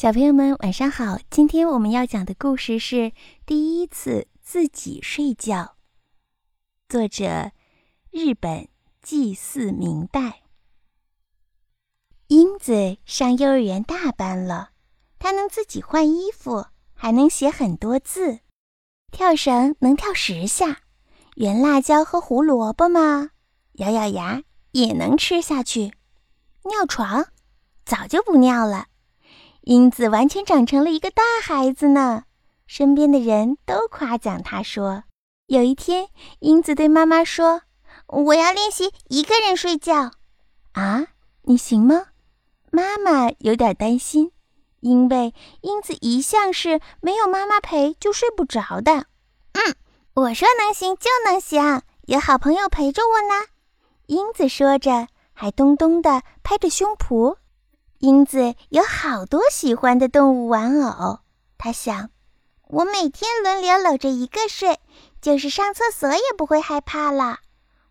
小朋友们，晚上好！今天我们要讲的故事是《第一次自己睡觉》，作者日本祭祀明代。英子上幼儿园大班了，她能自己换衣服，还能写很多字，跳绳能跳十下，圆辣椒和胡萝卜嘛，咬咬牙也能吃下去。尿床，早就不尿了。英子完全长成了一个大孩子呢，身边的人都夸奖她说：“有一天，英子对妈妈说，我要练习一个人睡觉。啊，你行吗？”妈妈有点担心，因为英子一向是没有妈妈陪就睡不着的。嗯，我说能行就能行，有好朋友陪着我呢。英子说着，还咚咚地拍着胸脯。英子有好多喜欢的动物玩偶，她想，我每天轮流搂着一个睡，就是上厕所也不会害怕了。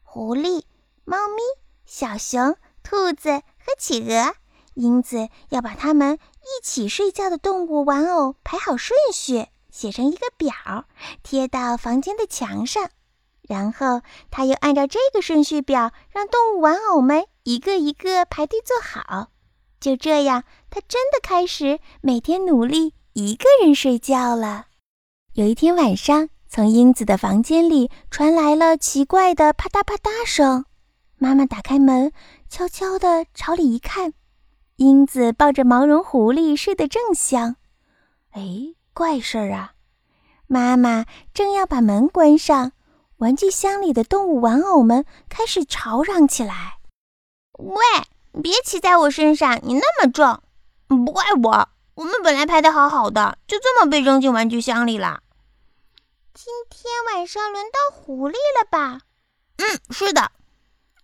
狐狸、猫咪、小熊、兔子和企鹅，英子要把它们一起睡觉的动物玩偶排好顺序，写成一个表，贴到房间的墙上。然后，他又按照这个顺序表，让动物玩偶们一个一个排队坐好。就这样，他真的开始每天努力一个人睡觉了。有一天晚上，从英子的房间里传来了奇怪的啪嗒啪嗒声。妈妈打开门，悄悄地朝里一看，英子抱着毛绒狐狸睡得正香。哎，怪事儿啊！妈妈正要把门关上，玩具箱里的动物玩偶们开始吵嚷起来：“喂！”别骑在我身上，你那么重，不怪我。我们本来拍的好好的，就这么被扔进玩具箱里了。今天晚上轮到狐狸了吧？嗯，是的。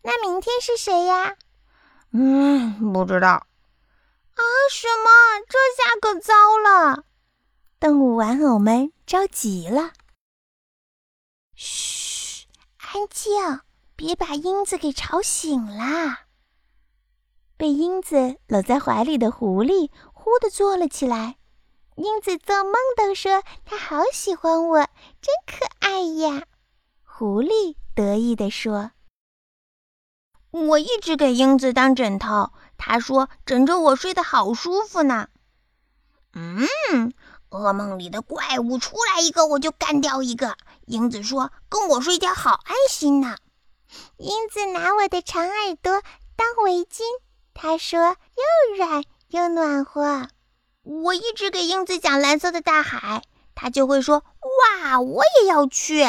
那明天是谁呀？嗯，不知道。啊，什么？这下可糟了！动物玩偶们着急了。嘘，安静，别把英子给吵醒了。被英子搂在怀里的狐狸忽地坐了起来。英子做梦都说她好喜欢我，真可爱呀！狐狸得意地说：“我一直给英子当枕头，她说枕着我睡得好舒服呢。”嗯，噩梦里的怪物出来一个我就干掉一个。英子说：“跟我睡觉好安心呢。”英子拿我的长耳朵当围巾。他说：“又软又暖和。”我一直给英子讲蓝色的大海，他就会说：“哇，我也要去。”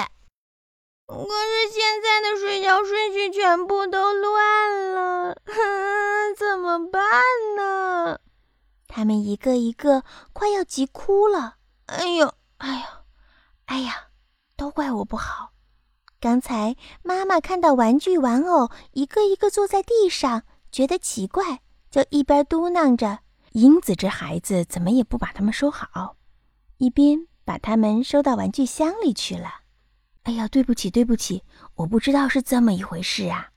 可是现在的睡觉顺序全部都乱了，怎么办呢？他们一个一个快要急哭了。哎呦，哎呦，哎呀，都怪我不好。刚才妈妈看到玩具玩偶一个一个坐在地上。觉得奇怪，就一边嘟囔着“英子这孩子怎么也不把它们收好”，一边把它们收到玩具箱里去了。哎呀，对不起，对不起，我不知道是这么一回事啊！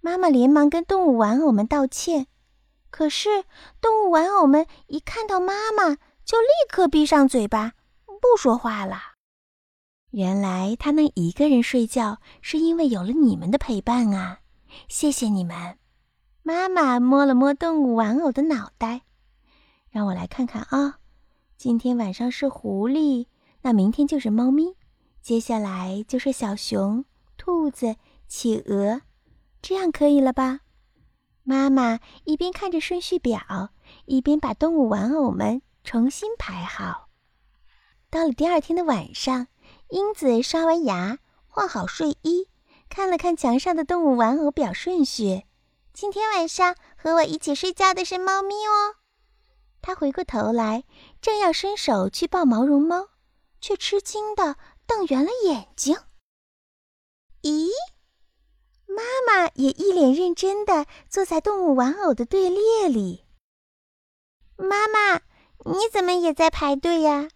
妈妈连忙跟动物玩偶们道歉。可是动物玩偶们一看到妈妈，就立刻闭上嘴巴，不说话了。原来他能一个人睡觉，是因为有了你们的陪伴啊！谢谢你们。妈妈摸了摸动物玩偶的脑袋，让我来看看啊。今天晚上是狐狸，那明天就是猫咪，接下来就是小熊、兔子、企鹅，这样可以了吧？妈妈一边看着顺序表，一边把动物玩偶们重新排好。到了第二天的晚上，英子刷完牙，换好睡衣，看了看墙上的动物玩偶表顺序。今天晚上和我一起睡觉的是猫咪哦。他回过头来，正要伸手去抱毛绒猫，却吃惊的瞪圆了眼睛。咦，妈妈也一脸认真的坐在动物玩偶的队列里。妈妈，你怎么也在排队呀？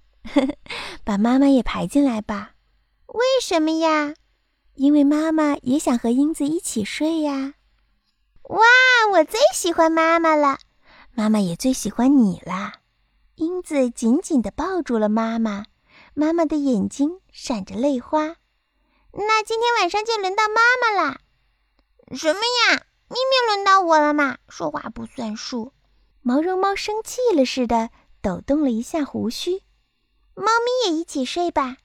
把妈妈也排进来吧。为什么呀？因为妈妈也想和英子一起睡呀。哇，我最喜欢妈妈了，妈妈也最喜欢你啦。英子紧紧地抱住了妈妈，妈妈的眼睛闪着泪花。那今天晚上就轮到妈妈啦！什么呀？明明轮到我了嘛！说话不算数。毛绒猫生气了似的抖动了一下胡须。猫咪也一起睡吧。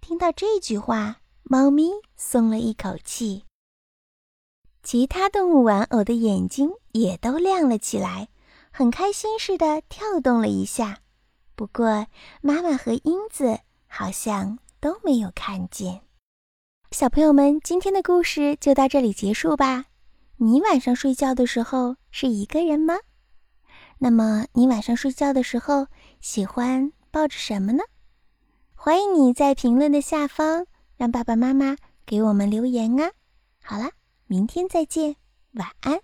听到这句话，猫咪松了一口气。其他动物玩偶的眼睛也都亮了起来，很开心似的跳动了一下。不过，妈妈和英子好像都没有看见。小朋友们，今天的故事就到这里结束吧。你晚上睡觉的时候是一个人吗？那么你晚上睡觉的时候喜欢抱着什么呢？欢迎你在评论的下方让爸爸妈妈给我们留言啊！好了，明天再见，晚安。